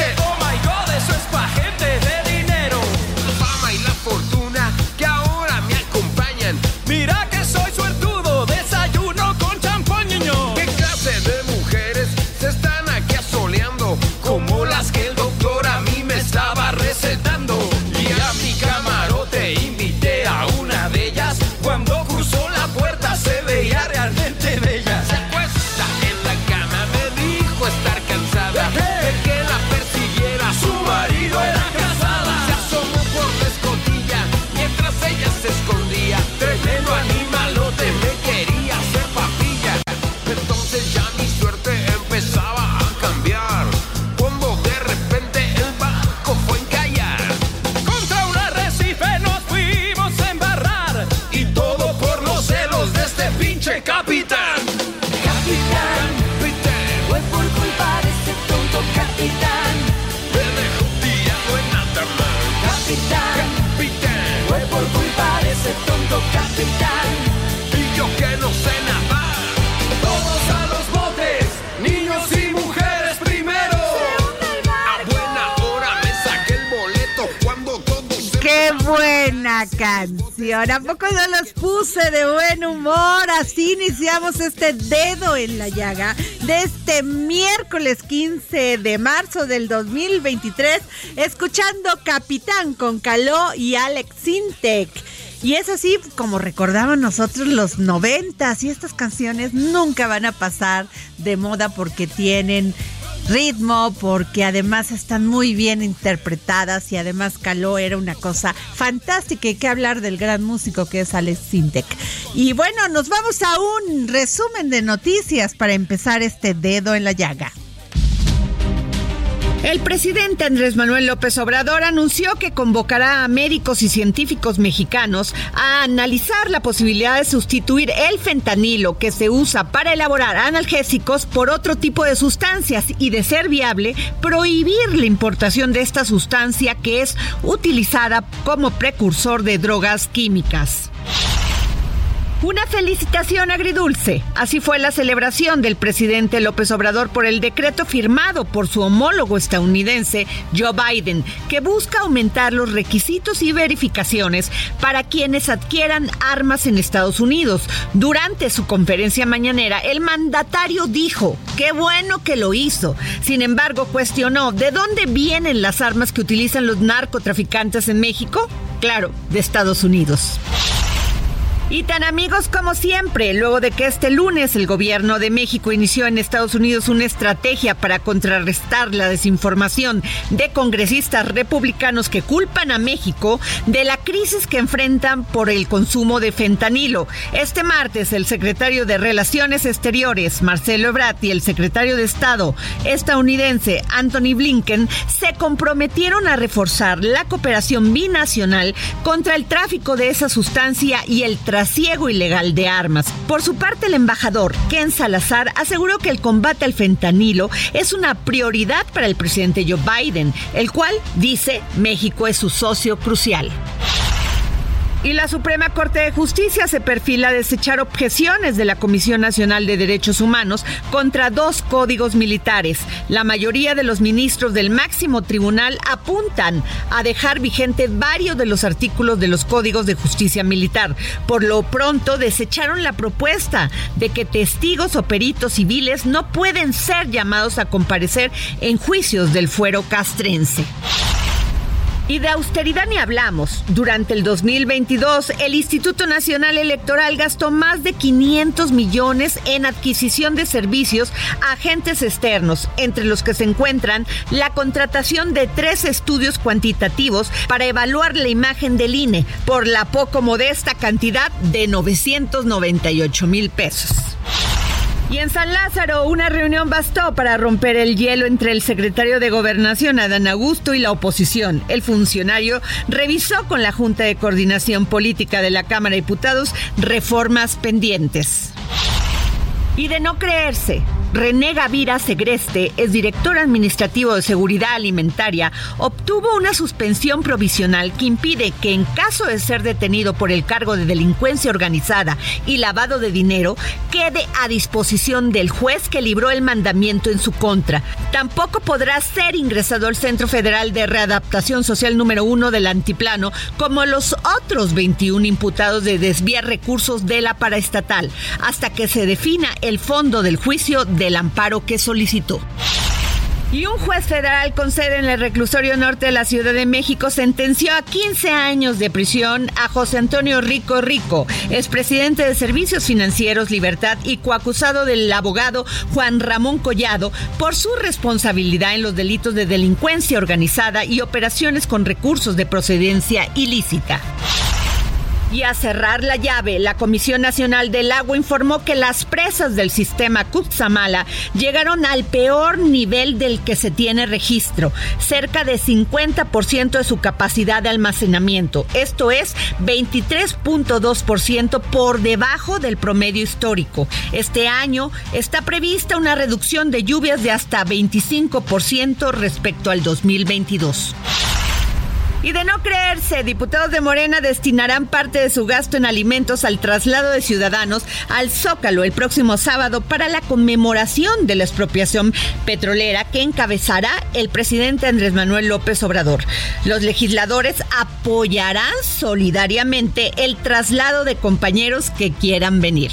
Oh my god, eso es pa' gente de iniciamos este dedo en la llaga de este miércoles 15 de marzo del 2023, escuchando Capitán con Caló y Alex Sintek. Y es así como recordaban nosotros los noventas y estas canciones nunca van a pasar de moda porque tienen ritmo, porque además están muy bien interpretadas y además Caló era una cosa fantástica y que hablar del gran músico que es Alex Sintek. Y bueno, nos vamos a un resumen de noticias para empezar este dedo en la llaga. El presidente Andrés Manuel López Obrador anunció que convocará a médicos y científicos mexicanos a analizar la posibilidad de sustituir el fentanilo que se usa para elaborar analgésicos por otro tipo de sustancias y, de ser viable, prohibir la importación de esta sustancia que es utilizada como precursor de drogas químicas. Una felicitación agridulce. Así fue la celebración del presidente López Obrador por el decreto firmado por su homólogo estadounidense Joe Biden, que busca aumentar los requisitos y verificaciones para quienes adquieran armas en Estados Unidos. Durante su conferencia mañanera, el mandatario dijo, qué bueno que lo hizo. Sin embargo, cuestionó, ¿de dónde vienen las armas que utilizan los narcotraficantes en México? Claro, de Estados Unidos. Y tan amigos como siempre, luego de que este lunes el gobierno de México inició en Estados Unidos una estrategia para contrarrestar la desinformación de congresistas republicanos que culpan a México de la crisis que enfrentan por el consumo de fentanilo. Este martes el secretario de Relaciones Exteriores, Marcelo Ebrard, y el secretario de Estado estadounidense, Anthony Blinken, se comprometieron a reforzar la cooperación binacional contra el tráfico de esa sustancia y el tráfico trasiego ilegal de armas. Por su parte, el embajador Ken Salazar aseguró que el combate al fentanilo es una prioridad para el presidente Joe Biden, el cual dice México es su socio crucial. Y la Suprema Corte de Justicia se perfila a desechar objeciones de la Comisión Nacional de Derechos Humanos contra dos códigos militares. La mayoría de los ministros del máximo tribunal apuntan a dejar vigente varios de los artículos de los códigos de justicia militar. Por lo pronto desecharon la propuesta de que testigos o peritos civiles no pueden ser llamados a comparecer en juicios del fuero castrense. Y de austeridad ni hablamos. Durante el 2022, el Instituto Nacional Electoral gastó más de 500 millones en adquisición de servicios a agentes externos, entre los que se encuentran la contratación de tres estudios cuantitativos para evaluar la imagen del INE por la poco modesta cantidad de 998 mil pesos. Y en San Lázaro, una reunión bastó para romper el hielo entre el secretario de Gobernación, Adán Augusto, y la oposición. El funcionario revisó con la Junta de Coordinación Política de la Cámara de Diputados reformas pendientes. Y de no creerse, René Gavira Segreste, es director administrativo de Seguridad Alimentaria, obtuvo una suspensión provisional que impide que en caso de ser detenido por el cargo de delincuencia organizada y lavado de dinero, quede a disposición del juez que libró el mandamiento en su contra. Tampoco podrá ser ingresado al Centro Federal de Readaptación Social número uno del Antiplano, como los otros 21 imputados de desviar recursos de la paraestatal, hasta que se defina el fondo del juicio de del amparo que solicitó. Y un juez federal con sede en el reclusorio norte de la Ciudad de México sentenció a 15 años de prisión a José Antonio Rico Rico, expresidente de Servicios Financieros Libertad y coacusado del abogado Juan Ramón Collado por su responsabilidad en los delitos de delincuencia organizada y operaciones con recursos de procedencia ilícita. Y a cerrar la llave, la Comisión Nacional del Agua informó que las presas del sistema Cutzamala llegaron al peor nivel del que se tiene registro, cerca de 50% de su capacidad de almacenamiento. Esto es 23.2% por debajo del promedio histórico. Este año está prevista una reducción de lluvias de hasta 25% respecto al 2022. Y de no creerse, diputados de Morena destinarán parte de su gasto en alimentos al traslado de ciudadanos al Zócalo el próximo sábado para la conmemoración de la expropiación petrolera que encabezará el presidente Andrés Manuel López Obrador. Los legisladores apoyarán solidariamente el traslado de compañeros que quieran venir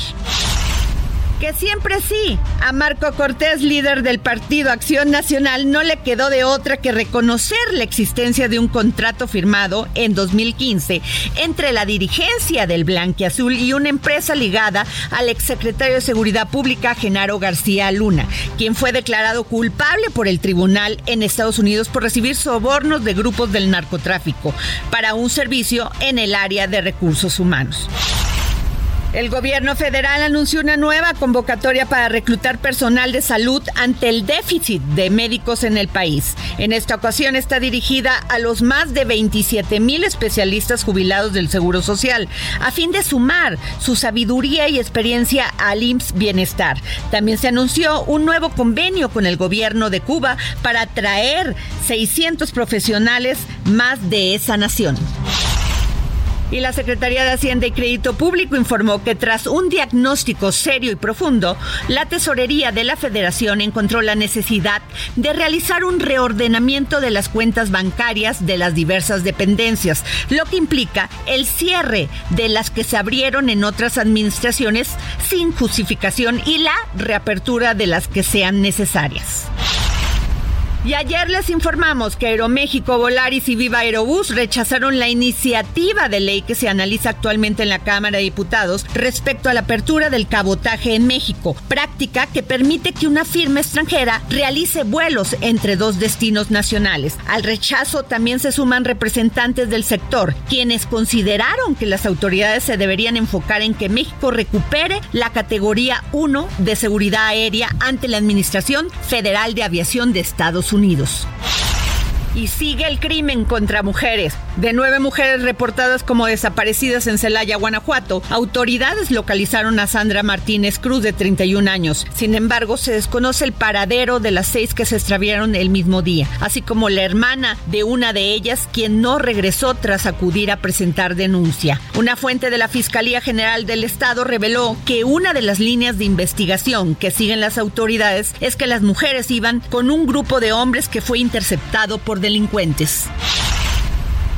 que siempre sí. A Marco Cortés, líder del partido Acción Nacional, no le quedó de otra que reconocer la existencia de un contrato firmado en 2015 entre la dirigencia del Blanquiazul y una empresa ligada al exsecretario de Seguridad Pública, Genaro García Luna, quien fue declarado culpable por el tribunal en Estados Unidos por recibir sobornos de grupos del narcotráfico para un servicio en el área de recursos humanos. El gobierno federal anunció una nueva convocatoria para reclutar personal de salud ante el déficit de médicos en el país. En esta ocasión está dirigida a los más de 27 mil especialistas jubilados del Seguro Social, a fin de sumar su sabiduría y experiencia al IMSS Bienestar. También se anunció un nuevo convenio con el gobierno de Cuba para traer 600 profesionales más de esa nación. Y la Secretaría de Hacienda y Crédito Público informó que tras un diagnóstico serio y profundo, la Tesorería de la Federación encontró la necesidad de realizar un reordenamiento de las cuentas bancarias de las diversas dependencias, lo que implica el cierre de las que se abrieron en otras administraciones sin justificación y la reapertura de las que sean necesarias. Y ayer les informamos que Aeroméxico, Volaris y Viva Aerobús rechazaron la iniciativa de ley que se analiza actualmente en la Cámara de Diputados respecto a la apertura del cabotaje en México, práctica que permite que una firma extranjera realice vuelos entre dos destinos nacionales. Al rechazo también se suman representantes del sector, quienes consideraron que las autoridades se deberían enfocar en que México recupere la categoría 1 de seguridad aérea ante la Administración Federal de Aviación de Estados Unidos. Unidos. Y sigue el crimen contra mujeres. De nueve mujeres reportadas como desaparecidas en Celaya, Guanajuato, autoridades localizaron a Sandra Martínez Cruz, de 31 años. Sin embargo, se desconoce el paradero de las seis que se extraviaron el mismo día, así como la hermana de una de ellas, quien no regresó tras acudir a presentar denuncia. Una fuente de la Fiscalía General del Estado reveló que una de las líneas de investigación que siguen las autoridades es que las mujeres iban con un grupo de hombres que fue interceptado por delincuentes.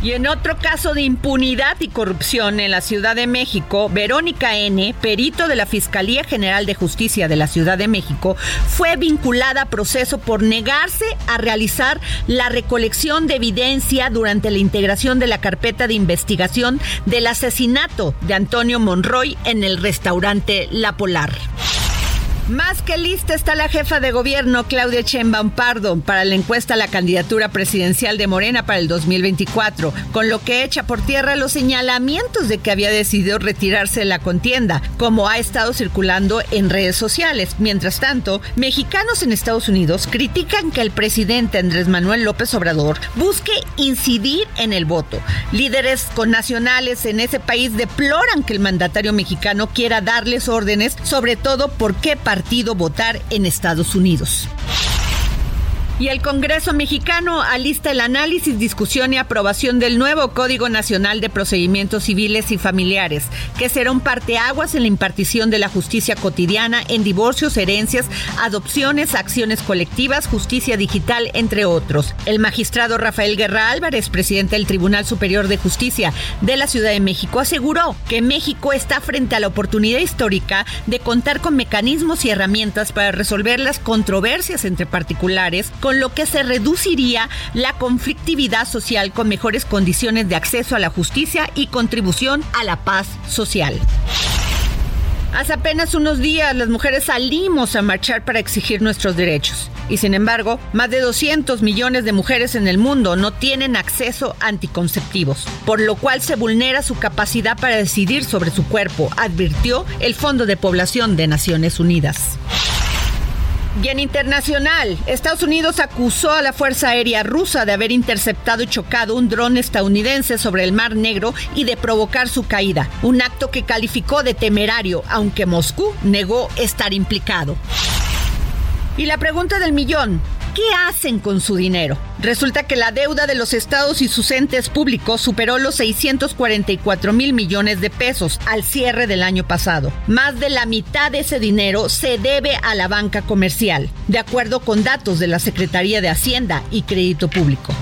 Y en otro caso de impunidad y corrupción en la Ciudad de México, Verónica N., perito de la Fiscalía General de Justicia de la Ciudad de México, fue vinculada a proceso por negarse a realizar la recolección de evidencia durante la integración de la carpeta de investigación del asesinato de Antonio Monroy en el restaurante La Polar. Más que lista está la jefa de gobierno Claudia Sheinbaum Pardo para la encuesta a la candidatura presidencial de Morena para el 2024, con lo que echa por tierra los señalamientos de que había decidido retirarse de la contienda, como ha estado circulando en redes sociales. Mientras tanto, mexicanos en Estados Unidos critican que el presidente Andrés Manuel López Obrador busque incidir en el voto. Líderes connacionales en ese país deploran que el mandatario mexicano quiera darles órdenes, sobre todo por qué partido votar en Estados Unidos. Y el Congreso mexicano alista el análisis, discusión y aprobación del nuevo Código Nacional de Procedimientos Civiles y Familiares, que será un parteaguas en la impartición de la justicia cotidiana en divorcios, herencias, adopciones, acciones colectivas, justicia digital, entre otros. El magistrado Rafael Guerra Álvarez, presidente del Tribunal Superior de Justicia de la Ciudad de México, aseguró que México está frente a la oportunidad histórica de contar con mecanismos y herramientas para resolver las controversias entre particulares con lo que se reduciría la conflictividad social con mejores condiciones de acceso a la justicia y contribución a la paz social. Hace apenas unos días las mujeres salimos a marchar para exigir nuestros derechos. Y sin embargo, más de 200 millones de mujeres en el mundo no tienen acceso a anticonceptivos, por lo cual se vulnera su capacidad para decidir sobre su cuerpo, advirtió el Fondo de Población de Naciones Unidas. Y en internacional, Estados Unidos acusó a la Fuerza Aérea rusa de haber interceptado y chocado un dron estadounidense sobre el Mar Negro y de provocar su caída, un acto que calificó de temerario, aunque Moscú negó estar implicado. Y la pregunta del millón, ¿Qué hacen con su dinero? Resulta que la deuda de los estados y sus entes públicos superó los 644 mil millones de pesos al cierre del año pasado. Más de la mitad de ese dinero se debe a la banca comercial, de acuerdo con datos de la Secretaría de Hacienda y Crédito Público.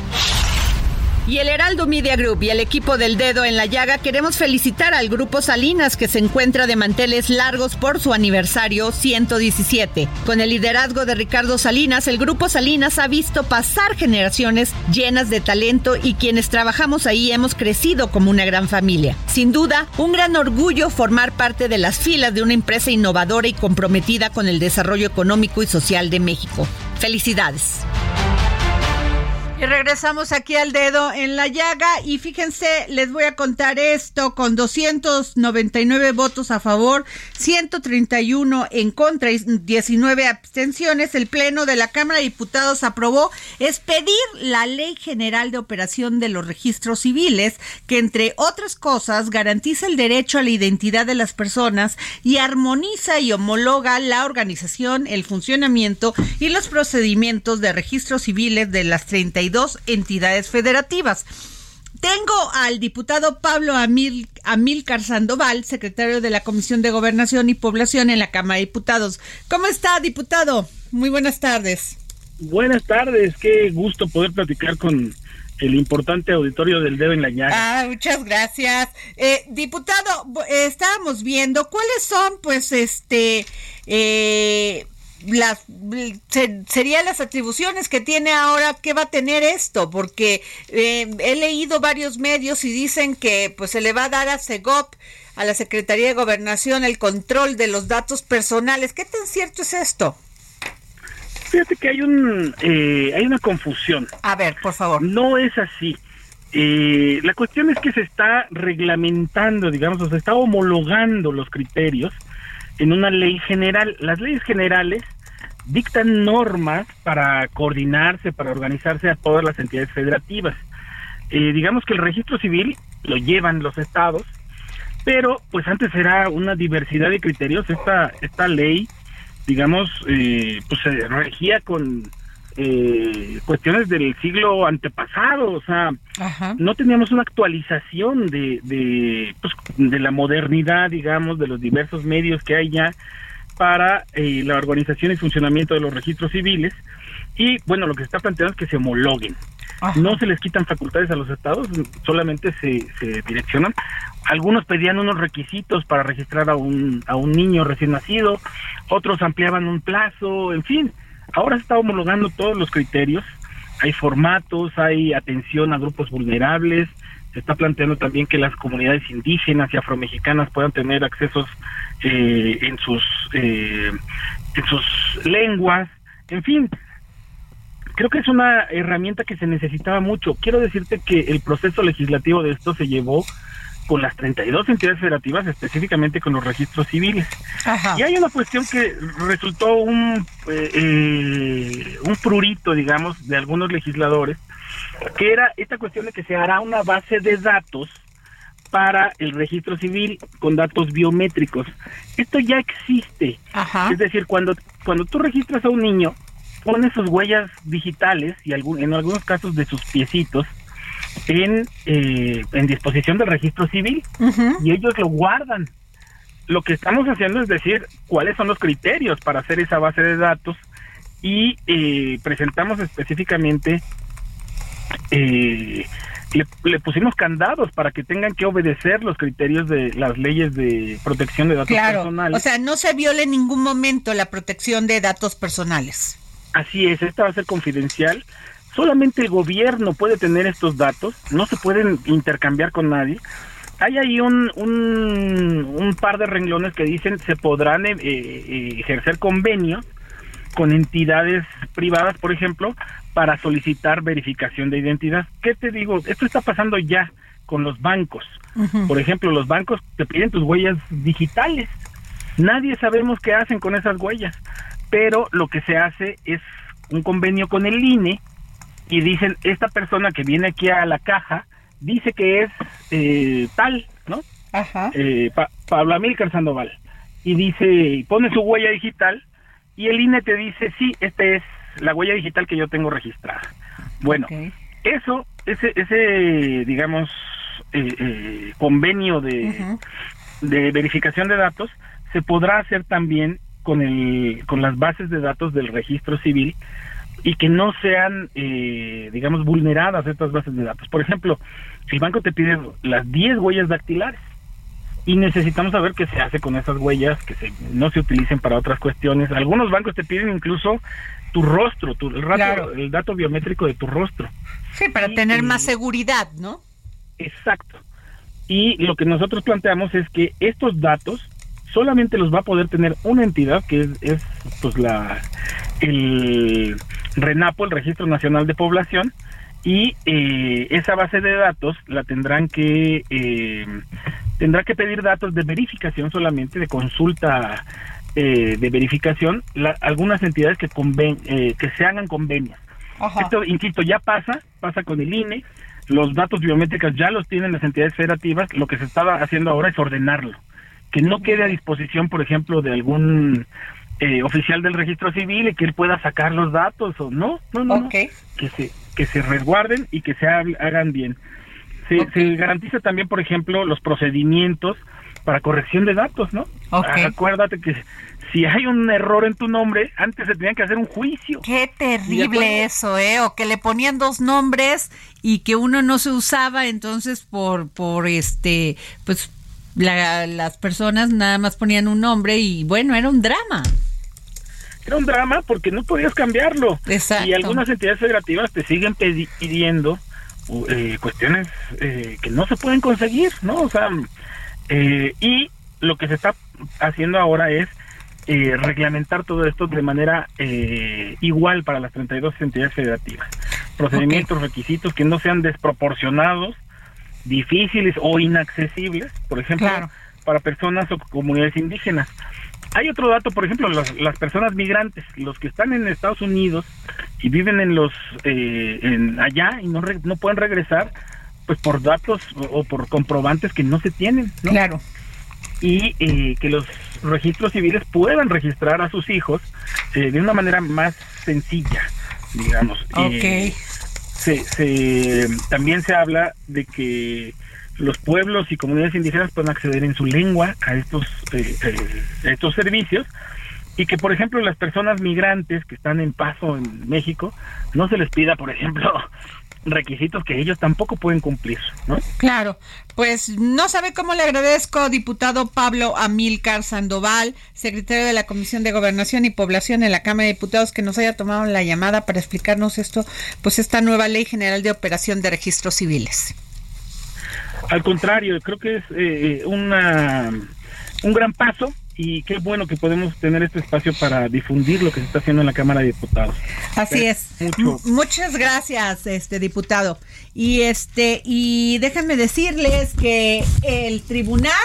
Y el Heraldo Media Group y el equipo del dedo en la llaga queremos felicitar al grupo Salinas que se encuentra de manteles largos por su aniversario 117. Con el liderazgo de Ricardo Salinas, el grupo Salinas ha visto pasar generaciones llenas de talento y quienes trabajamos ahí hemos crecido como una gran familia. Sin duda, un gran orgullo formar parte de las filas de una empresa innovadora y comprometida con el desarrollo económico y social de México. Felicidades. Y regresamos aquí al dedo en la llaga. Y fíjense, les voy a contar esto, con 299 votos a favor, 131 en contra y 19 abstenciones, el Pleno de la Cámara de Diputados aprobó expedir la Ley General de Operación de los Registros Civiles, que entre otras cosas garantiza el derecho a la identidad de las personas y armoniza y homologa la organización, el funcionamiento y los procedimientos de registros civiles de las 32 entidades federativas. Tengo al diputado Pablo Amil, Amilcar Sandoval, secretario de la Comisión de Gobernación y Población en la Cámara de Diputados. ¿Cómo está, diputado? Muy buenas tardes. Buenas tardes, qué gusto poder platicar con el importante auditorio del Dedo en la Ñaga. Ah, muchas gracias. Eh, diputado, estábamos viendo cuáles son, pues, este, eh, las serían las atribuciones que tiene ahora que va a tener esto porque eh, he leído varios medios y dicen que pues se le va a dar a CEGOP a la Secretaría de Gobernación el control de los datos personales. Qué tan cierto es esto fíjate que hay un eh, hay una confusión. A ver por favor. No es así. Eh, la cuestión es que se está reglamentando digamos o se está homologando los criterios en una ley general. Las leyes generales dictan normas para coordinarse, para organizarse a todas las entidades federativas. Eh, digamos que el registro civil lo llevan los estados, pero pues antes era una diversidad de criterios. Esta, esta ley, digamos, eh, pues se regía con eh, cuestiones del siglo antepasado, o sea, no teníamos una actualización de, de, pues, de la modernidad, digamos, de los diversos medios que hay ya para eh, la organización y funcionamiento de los registros civiles. Y bueno, lo que se está planteando es que se homologuen. No se les quitan facultades a los estados, solamente se, se direccionan. Algunos pedían unos requisitos para registrar a un, a un niño recién nacido, otros ampliaban un plazo, en fin. Ahora se está homologando todos los criterios. Hay formatos, hay atención a grupos vulnerables, se está planteando también que las comunidades indígenas y afromexicanas puedan tener accesos eh, en sus eh, en sus lenguas en fin creo que es una herramienta que se necesitaba mucho. Quiero decirte que el proceso legislativo de esto se llevó con las 32 entidades federativas, específicamente con los registros civiles. Y hay una cuestión que resultó un, eh, eh, un prurito, digamos, de algunos legisladores, que era esta cuestión de que se hará una base de datos para el registro civil con datos biométricos. Esto ya existe. Es decir, cuando, cuando tú registras a un niño, pone sus huellas digitales y algún, en algunos casos de sus piecitos en, eh, en disposición del registro civil y ellos lo guardan. Lo que estamos haciendo es decir cuáles son los criterios para hacer esa base de datos y eh, presentamos específicamente eh, le, le, pusimos candados para que tengan que obedecer los criterios de las leyes de protección de datos claro, personales. O sea, no se viola en ningún momento la protección de datos personales. Así es, esta va a ser confidencial. Solamente el gobierno puede tener estos datos, no se pueden intercambiar con nadie. Hay ahí un, un, par de renglones que dicen se podrán eh, eh, ejercer convenios con entidades privadas, por ejemplo, para solicitar verificación de identidad. ¿Qué te digo? Esto está pasando ya con los bancos. Por ejemplo, los bancos te piden tus huellas digitales. Nadie sabemos qué hacen con esas huellas pero lo que se hace es un convenio con el INE y dicen, esta persona que viene aquí a la caja dice que es eh, tal, ¿no? Ajá. Eh, Pablo Amílcar Sandoval. Y dice, pone su huella digital y el INE te dice, sí, esta es la huella digital que yo tengo registrada. Bueno, eso, ese, ese digamos, eh, convenio de, de verificación de datos se podrá hacer también con, el, con las bases de datos del registro civil y que no sean, eh, digamos, vulneradas estas bases de datos. Por ejemplo, el banco te pide las 10 huellas dactilares y necesitamos saber qué se hace con esas huellas, que se, no se utilicen para otras cuestiones. Algunos bancos te piden incluso tu rostro, tu, el, el dato biométrico de tu rostro. Sí, para tener más seguridad, ¿no? Exacto. Y lo que nosotros planteamos es que estos datos solamente los va a poder tener una entidad que es, pues la el RENAPO, el Registro Nacional de Población, y eh, esa base de datos la tendrán que eh, tendrá que pedir datos de verificación solamente de consulta eh, de verificación algunas entidades que conven, que se hagan convenios. Esto insisto ya pasa pasa con el INE los datos biométricos ya los tienen las entidades federativas lo que se estaba haciendo ahora es ordenarlo. Que no quede a disposición, por ejemplo, de algún eh, oficial del registro civil y que él pueda sacar los datos o no, no, no, que se que se resguarden y que se hagan bien. Se, se garantiza también, por ejemplo, los procedimientos para corrección de datos, ¿no? Acuérdate que si hay un error en tu nombre, antes se tenía que hacer un juicio. Qué terrible eso, ¿eh? O que le ponían dos nombres y que uno no se usaba, entonces por por este pues las personas nada más ponían un nombre y bueno, era un drama. Era un drama porque no podías cambiarlo. Exacto. Y algunas entidades federativas te siguen pidiendo eh, cuestiones eh, que no se pueden conseguir, ¿no? O sea, eh, y lo que se está haciendo ahora es reglamentar todo esto de manera igual para las 32 entidades federativas. Procedimientos, requisitos que no sean desproporcionados difíciles o inaccesibles, por ejemplo, para personas o comunidades indígenas. Hay otro dato, por ejemplo, las, las personas migrantes, los que están en Estados Unidos y viven en los eh, en allá y no, no pueden regresar, pues por datos o, por comprobantes que no se tienen, ¿no? Claro. Y eh, que los registros civiles puedan registrar a sus hijos eh, de una manera más sencilla, digamos. Ok. se, se, también se habla de que los pueblos y comunidades indígenas pueden acceder en su lengua a estos, eh, eh, estos servicios y que, por ejemplo, las personas migrantes que están en paso en México no se les pida, por ejemplo, requisitos que ellos tampoco pueden cumplir, ¿no? Claro, pues no sabe cómo le agradezco, diputado Pablo Amílcar Sandoval, secretario de la Comisión de Gobernación y Población en la Cámara de Diputados, que nos haya tomado la llamada para explicarnos esto, pues esta nueva Ley General de Operación de Registros Civiles. Al contrario, creo que es eh, una un gran paso y qué bueno que podemos tener este espacio para difundir lo que se está haciendo en la Cámara de Diputados. Así es. Muchas gracias, este diputado. Y este y déjenme decirles que el tribunal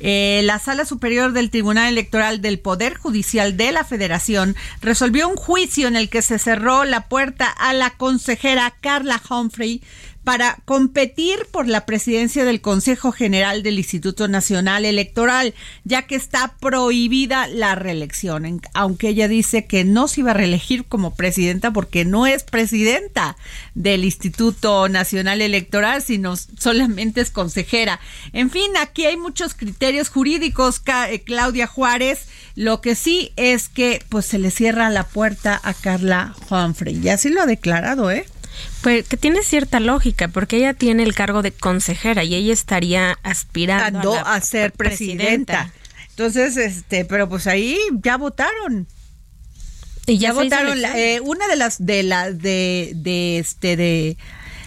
eh, la Sala Superior del Tribunal Electoral del Poder Judicial de la Federación resolvió un juicio en el que se cerró la puerta a la consejera Carla Humphrey para competir por la presidencia del Consejo General del Instituto Nacional Electoral, ya que está prohibida la reelección, aunque ella dice que no se iba a reelegir como presidenta porque no es presidenta del Instituto Nacional Electoral, sino solamente es consejera. En fin, aquí hay muchos criterios jurídicos, eh, Claudia Juárez, lo que sí es que pues se le cierra la puerta a Carla Humphrey, y así lo ha declarado, ¿eh? Que tiene cierta lógica, porque ella tiene el cargo de consejera y ella estaría aspirando a, ser presidenta. Entonces, este, pero pues ahí ya votaron. Y ya, votaron eh, una de las de las de, de este de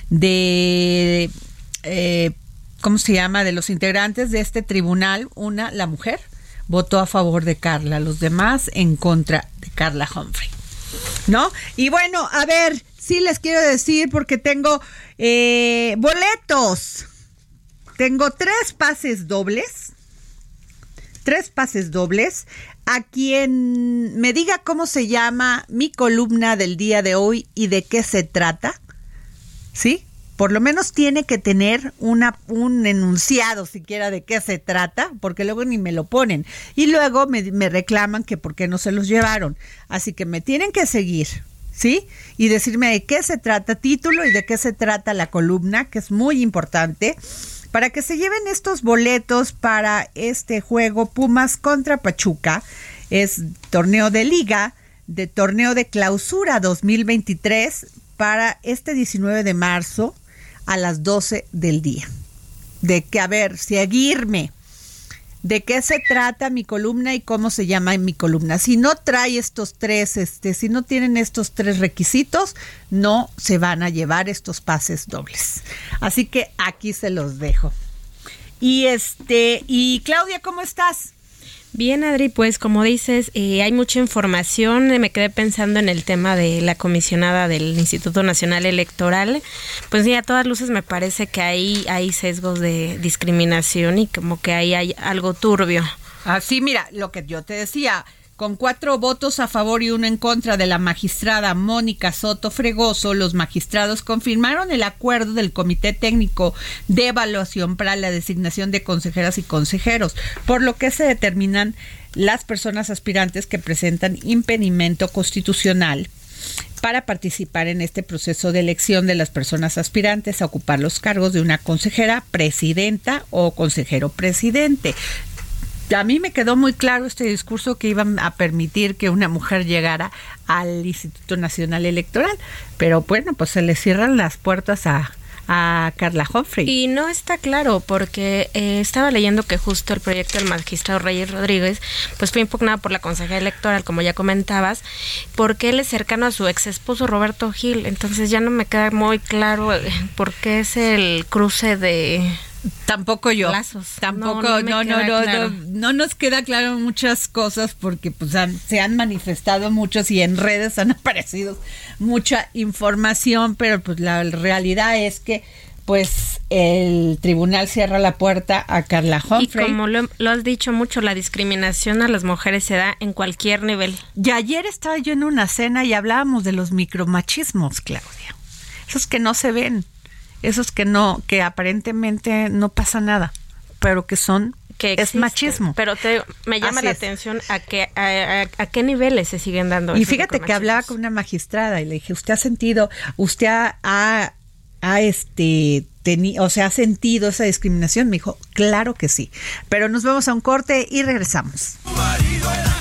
de eh, ¿cómo se llama? de los integrantes de este tribunal, una la mujer votó a favor de Carla, los demás en contra de Carla Humphrey. ¿No? Y bueno, a ver, sí les quiero decir porque tengo eh, boletos. Tengo tres pases dobles. Tres pases dobles. A quien me diga cómo se llama mi columna del día de hoy y de qué se trata. ¿Sí? Por lo menos tiene que tener una, un enunciado siquiera de qué se trata, porque luego ni me lo ponen. Y luego me, me reclaman que por qué no se los llevaron. Así que me tienen que seguir ¿sí? Y decirme de qué se trata título y de qué se trata la columna, que es muy importante, para que se lleven estos boletos para este juego Pumas contra Pachuca. Es torneo de liga, de torneo de clausura 2023 para este 19 de marzo a las 12 del día. De que, a ver, seguirme de qué se trata mi columna y cómo se llama mi columna. Si no trae estos tres, este, si no tienen estos tres requisitos, no se van a llevar estos pases dobles. Así que aquí se los dejo. Y este, y Claudia, ¿cómo estás? Bien, Adri, pues como dices, eh, hay mucha información. Me quedé pensando en el tema de la comisionada del Instituto Nacional Electoral. Pues sí, a todas luces me parece que ahí hay sesgos de discriminación y como que ahí hay algo turbio. Así, mira, lo que yo te decía, con cuatro votos a favor y uno en contra de la magistrada Mónica Soto Fregoso, los magistrados confirmaron el acuerdo del Comité Técnico de Evaluación para la designación de consejeras y consejeros, por lo que se determinan las personas aspirantes que presentan impedimento constitucional para participar en este proceso de elección de las personas aspirantes a ocupar los cargos de una consejera, presidenta o consejero presidente a mí me quedó muy claro este discurso que iban a permitir que una mujer llegara al Instituto Nacional Electoral, pero bueno, pues se le cierran las puertas a, a Carla Humphrey. Y no está claro, porque eh, estaba leyendo que justo el proyecto del magistrado Reyes Rodríguez, pues fue impugnado por la consejera electoral, como ya comentabas, porque él es cercano a su ex esposo Roberto Gil. Entonces ya no me queda muy claro eh, por qué es el cruce de Tampoco yo. Tampoco, no, no, no, no, no, nos queda claro muchas cosas porque pues se han manifestado muchos y en redes han aparecido mucha información, pero pues la realidad es que pues el tribunal cierra la puerta a Carla Humphrey. Y como lo, lo, has dicho mucho, la discriminación a las mujeres se da en cualquier nivel. Y ayer estaba yo en una cena y hablábamos de los micromachismos, Claudia. Esos que no se ven, esos que no, que aparentemente no pasa nada, pero que son que es machismo. Pero te, me llama Así la es. atención a, qué a, a- a qué niveles se siguen dando. Y fíjate que hablaba con una magistrada y le dije, ¿usted ha sentido, usted ha, ha, ha, este, teni- o sea, ha sentido esa discriminación? Me dijo, claro que sí. Pero nos vamos a un corte y regresamos. Se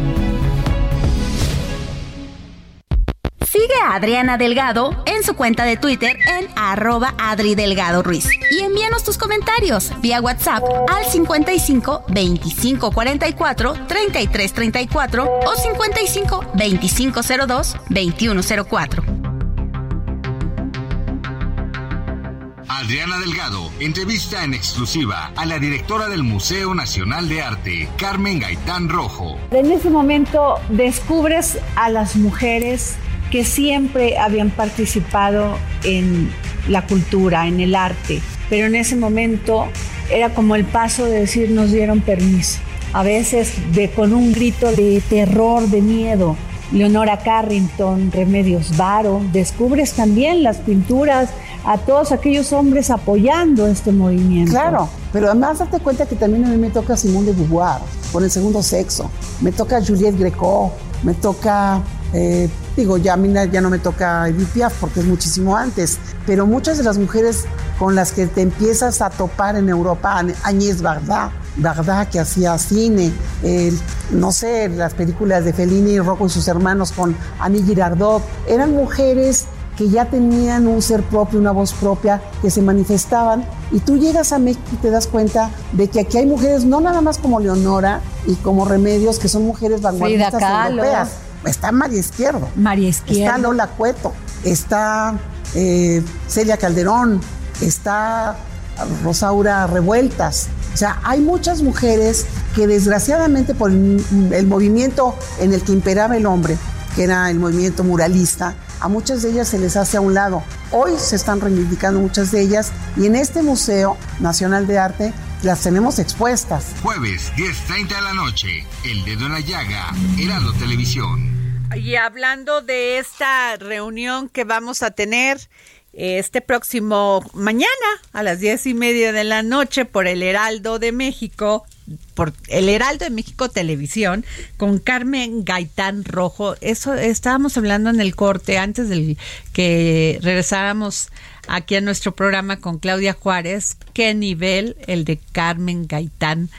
Sigue a Adriana Delgado en su cuenta de Twitter en arroba Adri Delgado Ruiz. Y envíanos tus comentarios vía WhatsApp al 55 25 44 33 34 o 55 25 02 21 04. Adriana Delgado entrevista en exclusiva a la directora del Museo Nacional de Arte, Carmen Gaitán Rojo. En ese momento descubres a las mujeres que siempre habían participado en la cultura, en el arte, pero en ese momento era como el paso de decir nos dieron permiso. A veces de, con un grito de terror, de miedo. Leonora Carrington, Remedios Varo, descubres también las pinturas a todos aquellos hombres apoyando este movimiento. Claro, pero además date cuenta que también a mí me toca Simone de Beauvoir, por el segundo sexo, me toca Juliette Greco, me toca, eh, digo, ya a mí ya no me toca Edith Piaf porque es muchísimo antes, pero muchas de las mujeres con las que te empiezas a topar en Europa, Agnès Varda, Varda que hacía cine, eh, no sé, las películas de Fellini, Rocco y sus hermanos con Annie Girardot, eran mujeres que ya tenían un ser propio, una voz propia, que se manifestaban. Y tú llegas a México y te das cuenta de que aquí hay mujeres, no nada más como Leonora y como Remedios, que son mujeres vanguardistas europeas. Está María Izquierdo. María Izquierdo. Está Lola Cueto. Está eh, Celia Calderón. Está Rosaura Revueltas. O sea, hay muchas mujeres que desgraciadamente por el, el movimiento en el que imperaba el hombre, que era el movimiento muralista, a muchas de ellas se les hace a un lado. Hoy se están reivindicando muchas de ellas y en este Museo Nacional de Arte las tenemos expuestas. Jueves, 10.30 de la noche, El Dedo en la Llaga, Heraldo Televisión. Y hablando de esta reunión que vamos a tener este próximo mañana a las diez y media de la noche por el Heraldo de México, por el Heraldo de México Televisión, con Carmen Gaitán Rojo. Eso estábamos hablando en el corte antes del que regresáramos aquí a nuestro programa con Claudia Juárez. Qué nivel el de Carmen Gaitán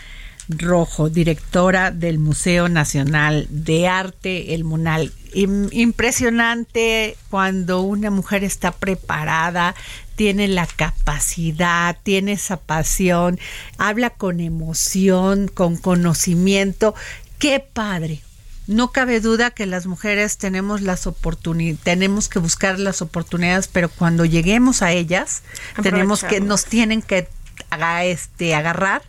Rojo, directora del Museo Nacional de Arte, el MUNAL. Impresionante cuando una mujer está preparada, tiene la capacidad, tiene esa pasión, habla con emoción, con conocimiento. Qué padre. No cabe duda que las mujeres tenemos las oportunidades, tenemos que buscar las oportunidades, pero cuando lleguemos a ellas, tenemos que nos tienen que este agarrar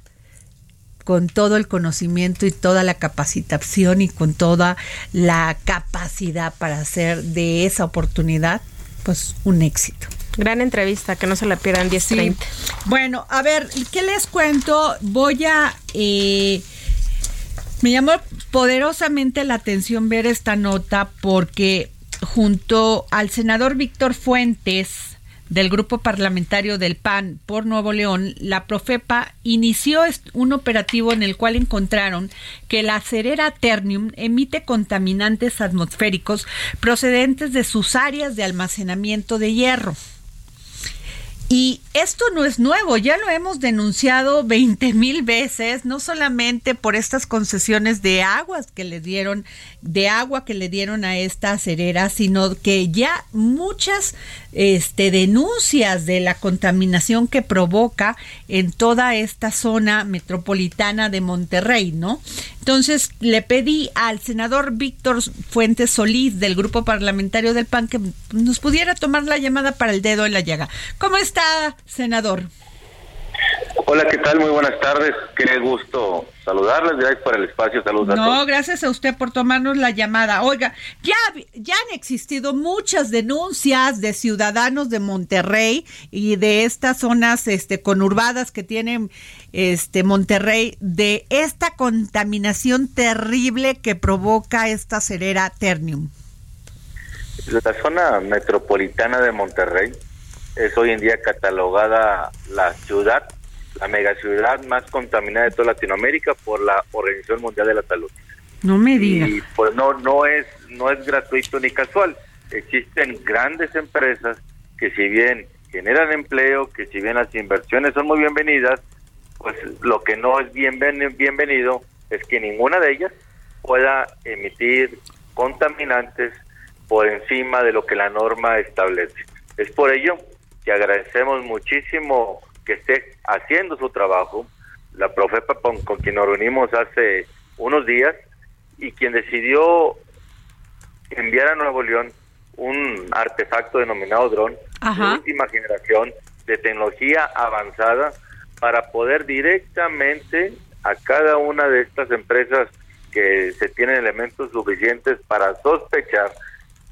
con todo el conocimiento y toda la capacitación y con toda la capacidad para hacer de esa oportunidad pues un éxito. Gran entrevista, que no se la pierdan 10.30. Bueno, a ver, ¿qué les cuento? Voy a... Eh, me llamó poderosamente la atención ver esta nota porque junto al senador Víctor Fuentes, del grupo parlamentario del PAN por Nuevo León, la Profepa inició un operativo en el cual encontraron que la cerera Ternium emite contaminantes atmosféricos procedentes de sus áreas de almacenamiento de hierro. Y esto no es nuevo, ya lo hemos denunciado 20 mil veces, no solamente por estas concesiones de aguas que le dieron, de agua que le dieron a esta acerera, sino que ya muchas este, denuncias de la contaminación que provoca en toda esta zona metropolitana de Monterrey, ¿no? Entonces le pedí al senador Víctor Fuentes Solís del grupo parlamentario del PAN que nos pudiera tomar la llamada para el dedo en la llaga. ¿Cómo está, senador? Hola, ¿qué tal? Muy buenas tardes. Qué gusto saludarles. Gracias por el espacio. Saludos no, gracias a usted por tomarnos la llamada. Oiga, ya, ya han existido muchas denuncias de ciudadanos de Monterrey y de estas zonas este, conurbadas que tienen este, Monterrey de esta contaminación terrible que provoca esta cerera Ternium. La zona metropolitana de Monterrey es hoy en día catalogada la ciudad, la megaciudad más contaminada de toda Latinoamérica por la Organización Mundial de la Salud. No me diga. Y pues no, no es, no es gratuito ni casual. Existen grandes empresas que si bien generan empleo, que si bien las inversiones son muy bienvenidas, pues lo que no es bien, bienvenido es que ninguna de ellas pueda emitir contaminantes por encima de lo que la norma establece. Es por ello que agradecemos muchísimo que esté haciendo su trabajo, la Profepa con, quien nos reunimos hace unos días y quien decidió enviar a Nuevo León un artefacto denominado dron de última generación de tecnología avanzada para poder directamente a cada una de estas empresas que se tienen elementos suficientes para sospechar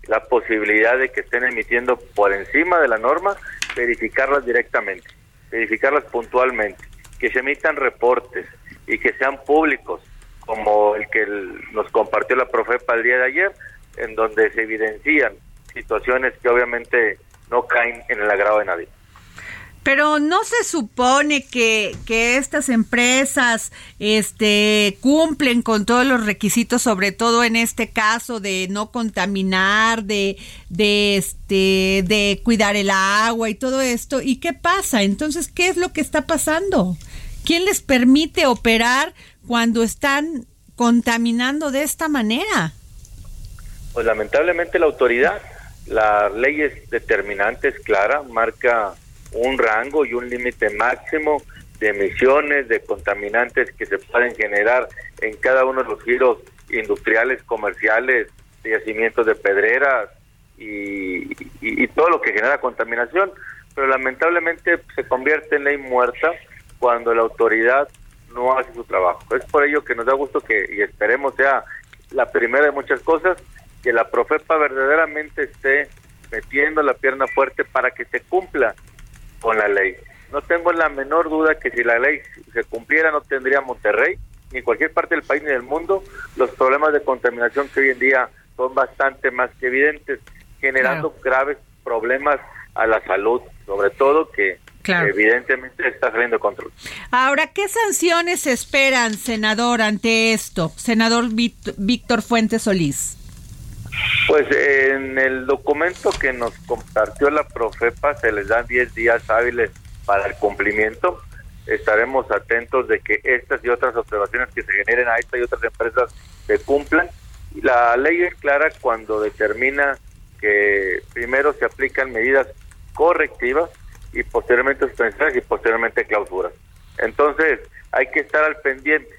la posibilidad de que estén emitiendo por encima de la norma verificarlas directamente, verificarlas puntualmente, que se emitan reportes y que sean públicos, como el que nos compartió la Profepa el día de ayer, en donde se evidencian situaciones que obviamente no caen en el agrado de nadie. Pero no se supone que, que, estas empresas este, cumplen con todos los requisitos, sobre todo en este caso de no contaminar, de, de, este, de cuidar el agua y todo esto. ¿Y qué pasa? Entonces, ¿qué es lo que está pasando? ¿Quién les permite operar cuando están contaminando de esta manera? Pues lamentablemente la autoridad, la ley es determinante, es clara, marca un rango y un límite máximo de emisiones, de contaminantes que se pueden generar en cada uno de los giros industriales, comerciales, de yacimientos de pedreras y, todo lo que genera contaminación, pero lamentablemente se convierte en ley muerta cuando la autoridad no hace su trabajo. Es por ello que nos da gusto que, y esperemos sea la primera de muchas cosas, que la Profepa verdaderamente esté metiendo la pierna fuerte para que se cumpla con la ley. No tengo la menor duda que si la ley se cumpliera no tendría Monterrey, ni cualquier parte del país ni del mundo, los problemas de contaminación que hoy en día son bastante más que evidentes, generando graves problemas a la salud, sobre todo que evidentemente está saliendo de control. Ahora, ¿qué sanciones esperan, senador, ante esto? Senador Víctor Fuentes Solís. Pues en el documento que nos compartió la Profepa se les dan 10 días hábiles para el cumplimiento. estaremos atentos de que estas y otras observaciones que se generen a esta y otras empresas se cumplan. La ley es clara cuando determina que primero se aplican medidas correctivas y posteriormente suspensiones y posteriormente clausuras. Entonces, hay que estar al pendiente.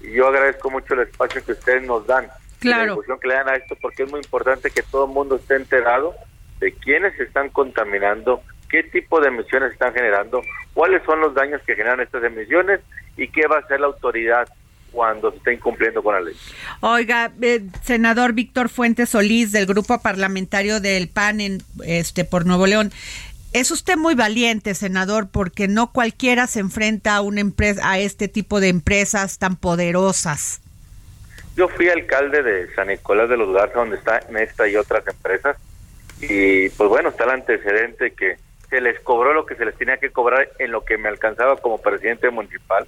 Y yo agradezco mucho el espacio que ustedes nos dan, la difusión que le dan a esto, porque es muy importante que todo el mundo esté enterado de quiénes están contaminando, qué tipo de emisiones están generando, cuáles son los daños que generan estas emisiones y qué va a hacer la autoridad cuando se esté incumpliendo con la ley. Oiga, eh, senador Víctor Fuentes Solís del grupo parlamentario del PAN en, este por Nuevo León. Es usted muy valiente, senador, porque no cualquiera se enfrenta a una empresa a este tipo de empresas tan poderosas. Yo fui alcalde de San Nicolás de los Garza, donde está esta y otras empresas, y pues bueno, está el antecedente que se les cobró lo que se les tenía que cobrar en lo que me alcanzaba como presidente municipal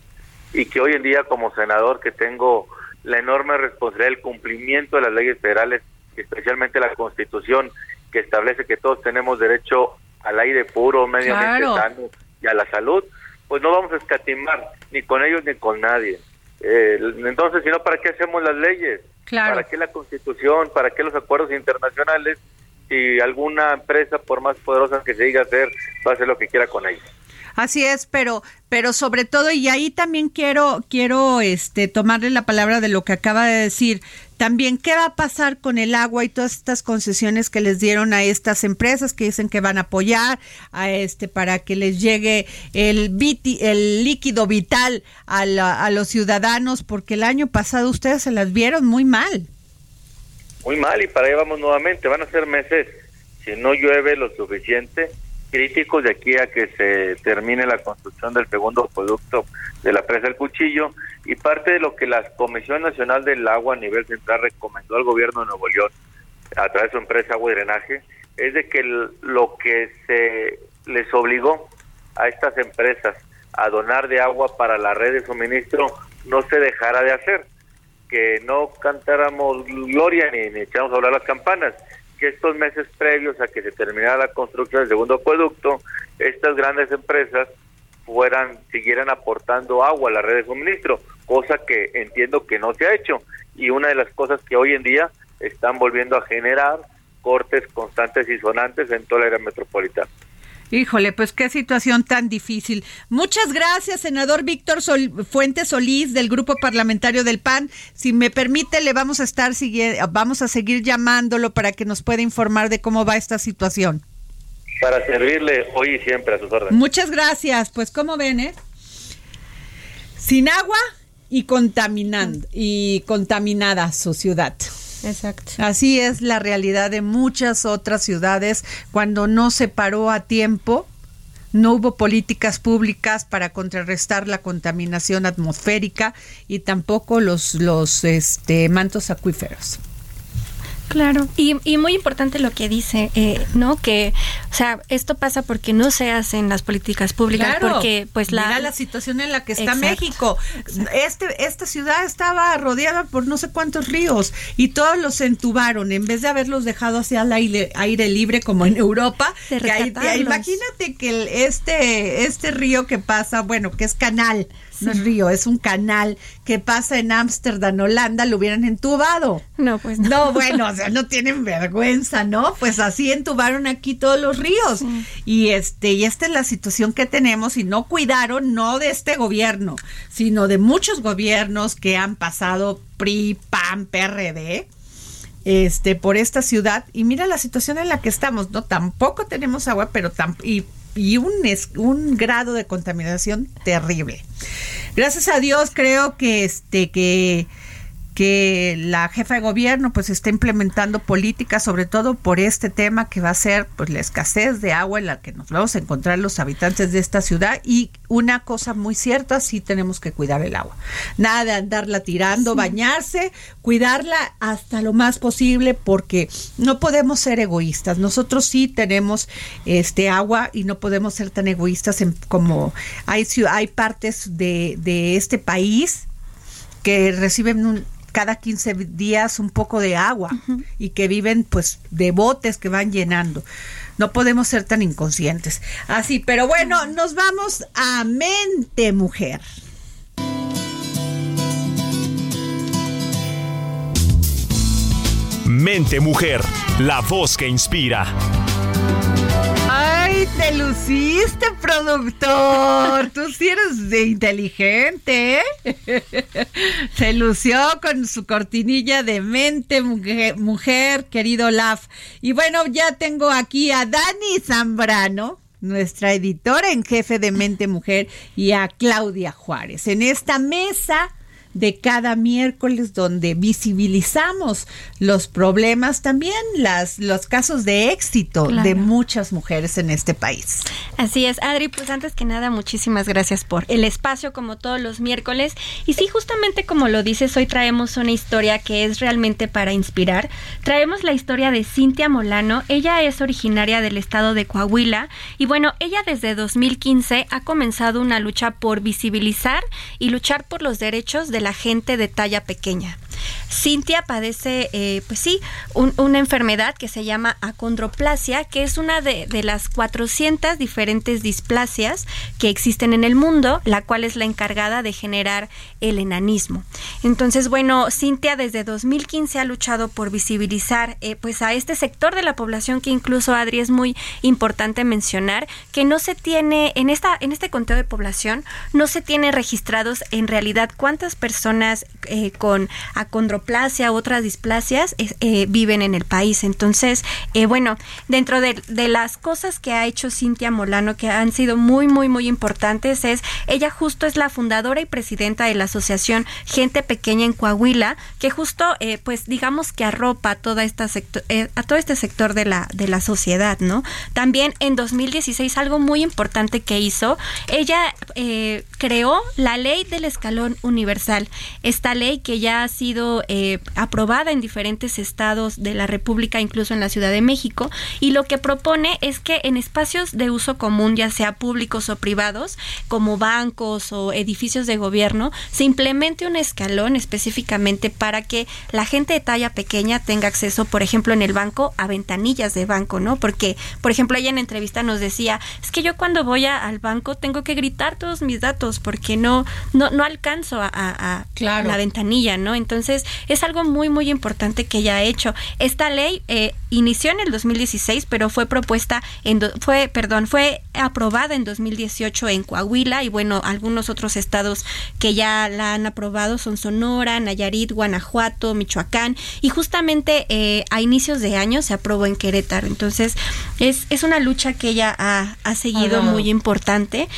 y que hoy en día como senador que tengo la enorme responsabilidad del cumplimiento de las leyes federales, especialmente la Constitución que establece que todos tenemos derecho al aire puro, medio ambiente sano y a la salud, pues no vamos a escatimar ni con ellos ni con nadie. Eh, entonces, si no, ¿para qué hacemos las leyes? ¿Para qué la Constitución? ¿Para qué los acuerdos internacionales? Si alguna empresa, por más poderosa que se diga hacer, va a hacer lo que quiera con ellos. Así es, pero pero sobre todo y ahí también quiero quiero este tomarle la palabra de lo que acaba de decir. También qué va a pasar con el agua y todas estas concesiones que les dieron a estas empresas que dicen que van a apoyar a este para que les llegue el el líquido vital a, a los ciudadanos porque el año pasado ustedes se las vieron muy mal. Muy mal y para allá vamos nuevamente, van a ser meses si no llueve lo suficiente críticos de aquí a que se termine la construcción del segundo producto de la presa del Cuchillo. Y parte de lo que la Comisión Nacional del Agua a nivel central recomendó al gobierno de Nuevo León a través de su empresa Agua y Drenaje es de que lo que se les obligó a estas empresas a donar de agua para la red de suministro no se dejara de hacer, que no cantáramos gloria ni, ni echamos a hablar las campanas, que estos meses previos a que se terminara la construcción del segundo acueducto, estas grandes empresas fueran, siguieran aportando agua a la red de suministro, cosa que entiendo que no se ha hecho. Y una de las cosas que hoy en día están volviendo a generar cortes constantes y sonantes en toda la área metropolitana. Híjole, pues qué situación tan difícil. Muchas gracias, senador Víctor Fuentes Solís del Grupo Parlamentario del PAN. Si me permite, le vamos a estar vamos a seguir llamándolo para que nos pueda informar de cómo va esta situación. Para servirle hoy y siempre a sus órdenes. Muchas gracias. Pues como ven, ¿eh? Sin agua y contaminando y contaminada su ciudad. Exacto. Así es la realidad de muchas otras ciudades cuando no se paró a tiempo. No hubo políticas públicas para contrarrestar la contaminación atmosférica y tampoco los, los este, mantos acuíferos. Claro, y, y, muy importante lo que dice, eh, ¿no? Que, o sea, esto pasa porque no se hacen las políticas públicas, porque pues la... Mira la situación en la que está México. Este, esta ciudad estaba rodeada por no sé cuántos ríos y todos los entubaron, en vez de haberlos dejado hacia el aire, aire libre como en Europa. imagínate que este, este río que pasa, bueno, que es canal, no es río, es un canal que pasa en Ámsterdam, Holanda, lo hubieran entubado. No, pues no. No, bueno, o sea, no tienen vergüenza, ¿no? Pues así entubaron aquí todos los ríos. Y este, y esta es la situación que tenemos y no cuidaron no de este gobierno, sino de muchos gobiernos que han pasado PRI, PAN, PRD este por esta ciudad y mira la situación en la que estamos, no tampoco tenemos agua, pero tam y y un, un grado de contaminación terrible. Gracias a Dios creo que este que que la jefa de gobierno pues está implementando políticas sobre todo por este tema que va a ser pues la escasez de agua en la que nos vamos a encontrar los habitantes de esta ciudad. Y una cosa muy cierta sí tenemos que cuidar el agua. Nada de andarla tirando bañarse cuidarla hasta lo más posible porque no podemos ser egoístas. Nosotros sí tenemos este agua y no podemos ser tan egoístas en, como hay hay partes de, de este país que reciben un, cada 15 días un poco de agua y que viven pues de botes que van llenando. no podemos ser tan inconscientes. Así, pero bueno, nos vamos a mente mujer. Mente Mujer, la voz que inspira. ¡Ay, te luciste, productor! Tú sí eres de inteligente, ¿eh? Se lució con su cortinilla de mente mujer, mujer, querido Laf. Y bueno, ya tengo aquí a Dani Zambrano, nuestra editora en jefe de Mente Mujer, y a Claudia Juárez. En esta mesa de cada miércoles donde visibilizamos los problemas, también las, los casos de éxito de muchas mujeres en este país. Así es, Adri, pues antes que nada, muchísimas gracias por el espacio como todos los miércoles. Y sí, justamente como lo dices, hoy traemos una historia que es realmente para inspirar. Traemos la historia de Cintia Molano. Ella es originaria del estado de Coahuila y bueno, ella desde 2015 ha comenzado una lucha por visibilizar y luchar por los derechos de la gente de talla pequeña. Cintia padece, eh, pues sí, una enfermedad que se llama acondroplasia, que es una de, las 400 diferentes displasias que existen en el mundo, la cual es la encargada de generar el enanismo. Entonces, bueno, Cintia desde 2015 ha luchado por visibilizar eh, pues a este sector de la población que incluso, Adri, es muy importante mencionar, que no se tiene, en, esta, en este conteo de población, no se tiene registrados en realidad cuántas personas eh, con acondroplasia u otras displasias eh, viven en el país. Entonces, eh, bueno, dentro de, las cosas que ha hecho Cintia Molano que han sido muy, muy, muy importantes es, ella justo es la fundadora y presidenta de la asociación Gente Pequeña en Coahuila, que justo, eh, pues digamos que arropa toda esta sector, a todo este sector de la, de la sociedad, ¿no? También en 2016, algo muy importante que hizo, ella creó la ley del escalón universal, esta ley que ya ha sido eh, aprobada en diferentes estados de la República, incluso en la Ciudad de México, y lo que propone es que en espacios de uso común, ya sea públicos o privados, como bancos o edificios de gobierno, se implemente un escalón específicamente para que la gente de talla pequeña tenga acceso, por ejemplo, en el banco a ventanillas de banco, ¿no? Porque, por ejemplo, ella en entrevista nos decía, es que yo cuando voy al banco tengo que gritar todos mis datos porque no, no, no alcanzo a, a, la ventanilla, ¿no? Entonces, entonces, es algo muy, muy importante que ya ha hecho. Esta ley eh, inició en el 2016, pero fue propuesta, en fue, perdón, fue aprobada en 2018 en Coahuila y bueno, algunos otros estados que ya la han aprobado son Sonora, Nayarit, Guanajuato, Michoacán y justamente eh, a inicios de año se aprobó en Querétaro. Entonces, es, es una lucha que ella ha, ha seguido muy importante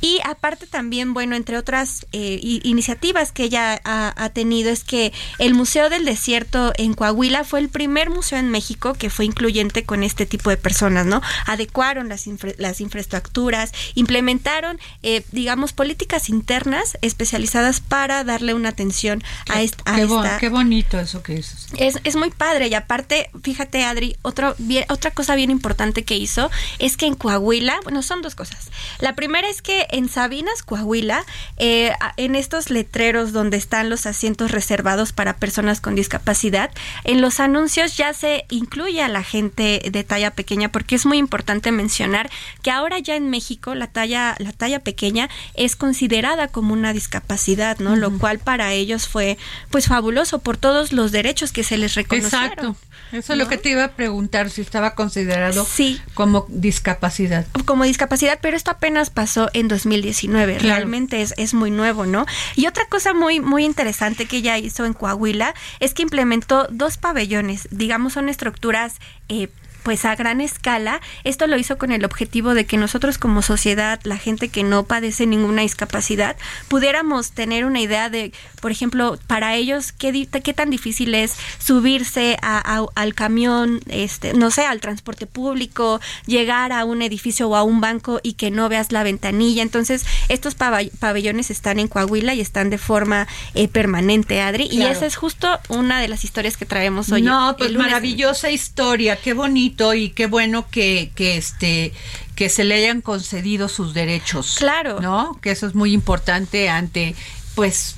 y aparte también, bueno, entre otras eh, iniciativas que ella ha, ha, tenido es que el Museo del Desierto en Coahuila fue el primer museo en México que fue incluyente con este tipo de personas, ¿no? Adecuaron las, las infraestructuras, implementaron, eh, digamos, políticas internas especializadas para darle una atención a, esta, qué, qué bonito eso que hizo. Es, es muy padre y aparte, fíjate, Adri, otra, otra cosa bien importante que hizo es que en Coahuila, bueno, son dos cosas. La primera es que en Sabinas, Coahuila, eh, en estos letreros donde están los asientos reservados para personas con discapacidad, en los anuncios ya se incluye a la gente de talla pequeña porque es muy importante mencionar que ahora ya en México la talla la talla pequeña es considerada como una discapacidad, ¿no? Lo cual para ellos fue pues fabuloso por todos los derechos que se les reconocieron. Exacto. Eso es lo que te iba a preguntar, si estaba considerado como discapacidad. Como discapacidad, pero esto apenas pasó en 2019, realmente es, es muy nuevo, ¿no? Y otra cosa muy, muy interesante que ella hizo en Coahuila es que implementó dos pabellones, digamos son estructuras eh, pues a gran escala. Esto lo hizo con el objetivo de que nosotros como sociedad, la gente que no padece ninguna discapacidad, pudiéramos tener una idea de, por ejemplo, para ellos qué, qué tan difícil es subirse a, al camión, este, no sé, al transporte público, llegar a un edificio o a un banco y que no veas la ventanilla. Entonces, estos pabellones están en Coahuila y están de forma eh, permanente, Adri. Y esa es justo una de las historias que traemos hoy. No, pues maravillosa historia, qué bonito y qué bueno que, que este que se le hayan concedido sus derechos. Claro. ¿No? Que eso es muy importante ante pues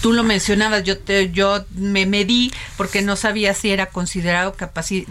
tú lo mencionabas, yo te, yo me medí porque no sabía si era considerado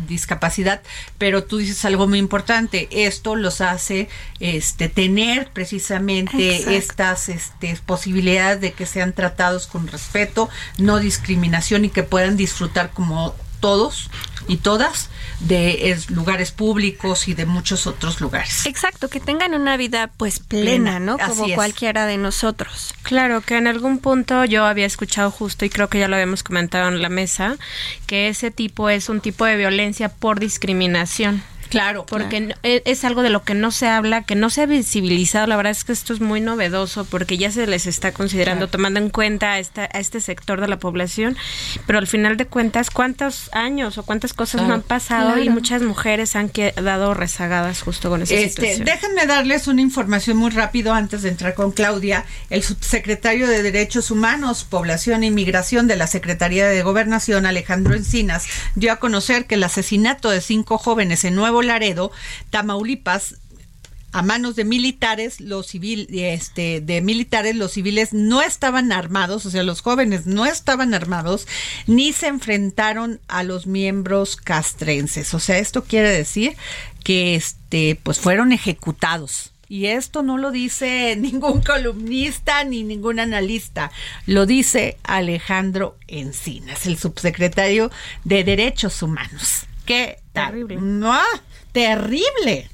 discapacidad, pero tú dices algo muy importante, esto los hace este tener precisamente estas este, posibilidades de que sean tratados con respeto, no discriminación y que puedan disfrutar como todos y todas de lugares públicos y de muchos otros lugares. Exacto, que tengan una vida pues plena, ¿no? Como cualquiera de nosotros. Claro, que en algún punto yo había escuchado justo y creo que ya lo habíamos comentado en la mesa, que ese tipo es un tipo de violencia por discriminación. Claro. Porque e, es algo de lo que no se habla, que no se ha visibilizado. La verdad es que esto es muy novedoso porque ya se les está considerando, tomando en cuenta a, esta, a este sector de la población. Pero al final de cuentas, ¿cuántos años o cuántas cosas no han pasado y muchas mujeres han quedado rezagadas justo con esa este, situación? Déjenme darles una información muy rápido antes de entrar con Claudia. El subsecretario de Derechos Humanos, Población e Inmigración de la Secretaría de Gobernación, Alejandro Encinas, dio a conocer que el asesinato de cinco jóvenes en Nuevo Laredo, Tamaulipas, a manos de militares, los civiles, este, de militares, los civiles no estaban armados, o sea, los jóvenes no estaban armados, ni se enfrentaron a los miembros castrenses. O sea, esto quiere decir que, este, pues fueron ejecutados. Y esto no lo dice ningún columnista ni ningún analista, lo dice Alejandro Encinas, el subsecretario de Derechos Humanos. ¿Qué Terrible. No, terrible,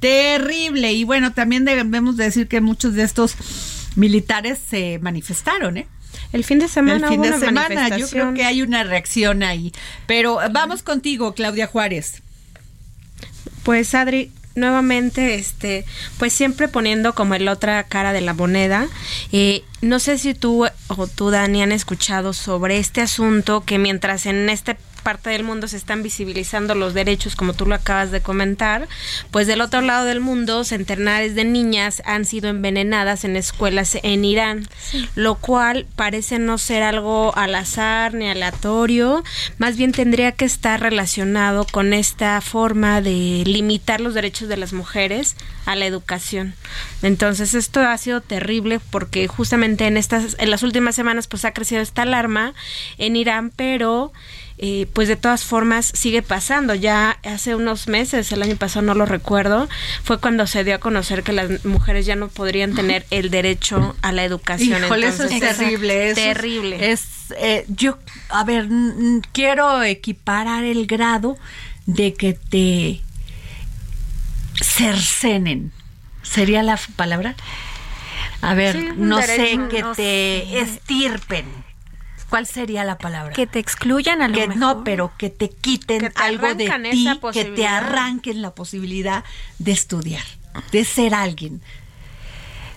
terrible. Y bueno, también debemos decir que muchos de estos militares se manifestaron, ¿eh? El fin de semana. El fin de semana, yo creo que hay una reacción ahí. Pero vamos contigo, Claudia Juárez. Pues Adri, nuevamente, este, pues siempre poniendo como el otra cara de la moneda. Eh, no sé si tú o tú, Dani, han escuchado sobre este asunto que mientras en este parte del mundo se están visibilizando los derechos, como tú lo acabas de comentar, pues del otro lado del mundo, centenares de niñas han sido envenenadas en escuelas en Irán, lo cual parece no ser algo al azar ni aleatorio, más bien tendría que estar relacionado con esta forma de limitar los derechos de las mujeres a la educación. Entonces esto ha sido terrible porque justamente en estas en las últimas semanas pues ha crecido esta alarma en Irán, pero eh, pues de todas formas sigue pasando. Ya hace unos meses, el año pasado no lo recuerdo, fue cuando se dio a conocer que las mujeres ya no podrían tener el derecho a la educación. Híjole, eso es terrible. Es terrible. Es, eh, yo, a ver, quiero equiparar el grado de que te cercenen. ¿Sería la palabra? A ver, no sé, que te estirpen ¿Cuál sería la palabra? Que te excluyan a lo que, No, pero que te quiten algo de ti, que te arranquen la posibilidad de estudiar, de ser alguien.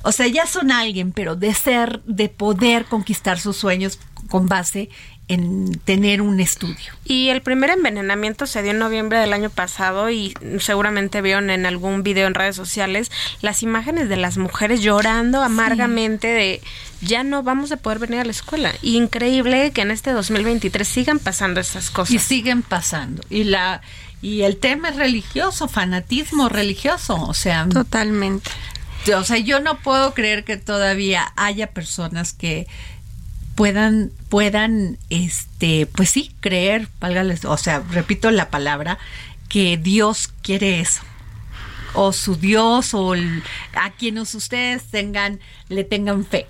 O sea, ya son alguien, pero de ser, de poder conquistar sus sueños con base en tener un estudio. Y el primer envenenamiento se dio en noviembre del año pasado y seguramente vieron en algún video en redes sociales las imágenes de las mujeres llorando amargamente de ya no vamos a poder venir a la escuela. increíble que en este 2023 sigan pasando esas cosas. Y siguen pasando. Y la y el tema es religioso, fanatismo religioso, o sea, totalmente. O sea, yo no puedo creer que todavía haya personas que puedan, puedan, este, pues sí, creer, válgales, o sea, repito la palabra, que Dios quiere eso. O su Dios, o a quienes ustedes tengan, le tengan fe.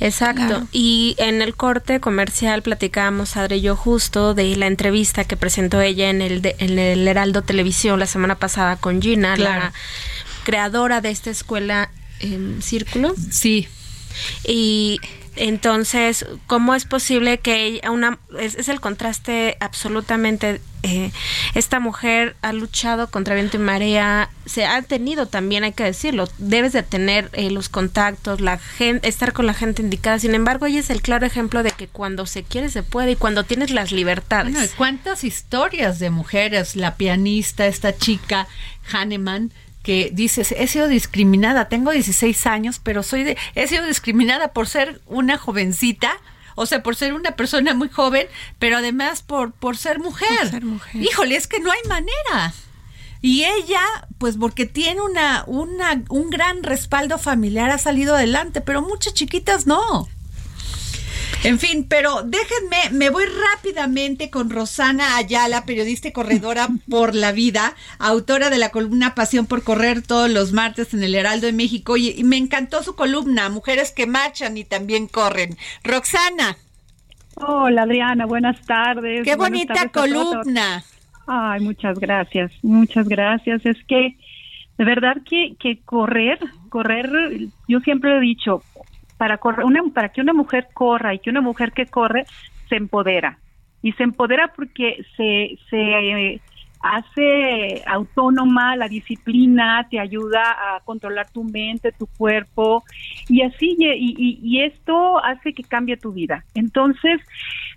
Exacto. Y en el corte comercial platicábamos, Adri y yo, justo de la entrevista que presentó ella en el, en el Heraldo Televisión la semana pasada con Gina, la creadora de esta escuela en Círculo. Sí. Y entonces, ¿cómo es posible que una es, el contraste absolutamente eh, esta mujer ha luchado contra viento y marea, se ha tenido también, hay que decirlo, debes de tener eh, los contactos, la gente, estar con la gente indicada. Sin embargo, ella es el claro ejemplo de que cuando se quiere se puede y cuando tienes las libertades. ¿Cuántas historias de mujeres? La pianista, esta chica Hahnemann que dices, he sido discriminada, tengo 16 años, pero soy de, he sido discriminada por ser una jovencita, o sea, por ser una persona muy joven, pero además por, por ser mujer. ser mujer. Híjole, es que no hay manera. Y ella, pues porque tiene una, una, un gran respaldo familiar, ha salido adelante, pero muchas chiquitas no. En fin, pero déjenme, me voy rápidamente con Rosana Ayala, periodista y corredora por la vida, autora de la columna Pasión por Correr todos los martes en el Heraldo de México. Y, me encantó su columna, Mujeres que marchan y también corren. Roxana. Hola Adriana, buenas tardes. Qué bonita columna. Ay, muchas gracias, muchas gracias. Es que de verdad que, que correr, correr, yo siempre he dicho, para correr, una, para que una mujer corra y que una mujer que corre se empodera y se empodera porque se se eh, hace autónoma la disciplina, te ayuda a controlar tu mente, tu cuerpo y así y, y, esto hace que cambie tu vida. Entonces,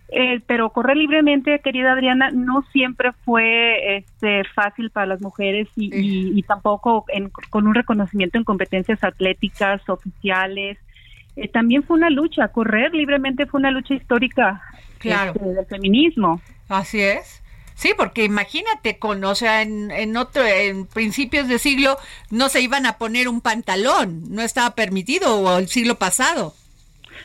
eh, pero correr libremente, querida Adriana, no siempre fue este, fácil para las mujeres y, y, tampoco con un reconocimiento en competencias atléticas oficiales eh, también fue una lucha, correr libremente fue una lucha histórica claro. Este, del feminismo. Así es. Sí, porque imagínate, con, o sea, en, en otro, en principios de siglo no se iban a poner un pantalón, no estaba permitido, o el siglo pasado.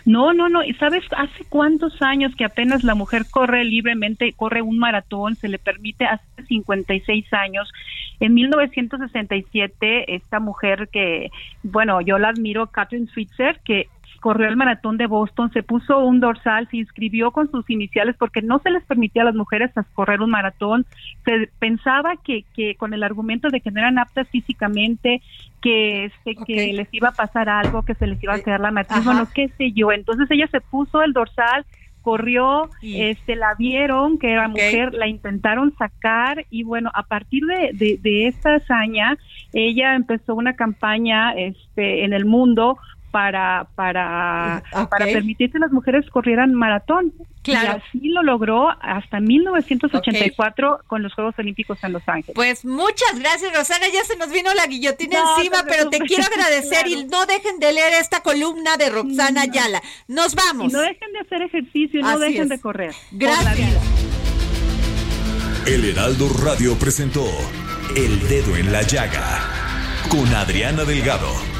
No, no, no. ¿Y sabes hace cuántos años que apenas la mujer corre libremente, corre un maratón, se le permite hace 56 años? En 1967, esta mujer que, bueno, yo la admiro, Catherine Switzer, que corrió el maratón de Boston, se puso un dorsal, se inscribió con sus iniciales porque no se les permitía a las mujeres correr un maratón. Se pensaba que, que con el argumento de que no eran aptas físicamente, que este que les iba a pasar algo, que se les iba a quedar la matriz, bueno, qué sé yo. Entonces ella se puso el dorsal, corrió, este la vieron que era mujer, la intentaron sacar y bueno, a partir de, de, de esta hazaña, ella empezó una campaña este en el mundo para para para permitir que las mujeres corrieran maratón. Claro. Y así lo logró hasta 1984 con los Juegos Olímpicos en Los Ángeles. Pues muchas gracias, Rosana. Ya se nos vino la guillotina encima, pero te quiero agradecer y no dejen de leer esta columna de Roxana Ayala. Nos vamos. no dejen de hacer ejercicio, no dejen de correr. Gracias. El Heraldo Radio presentó El Dedo en la Llaga con Adriana Delgado.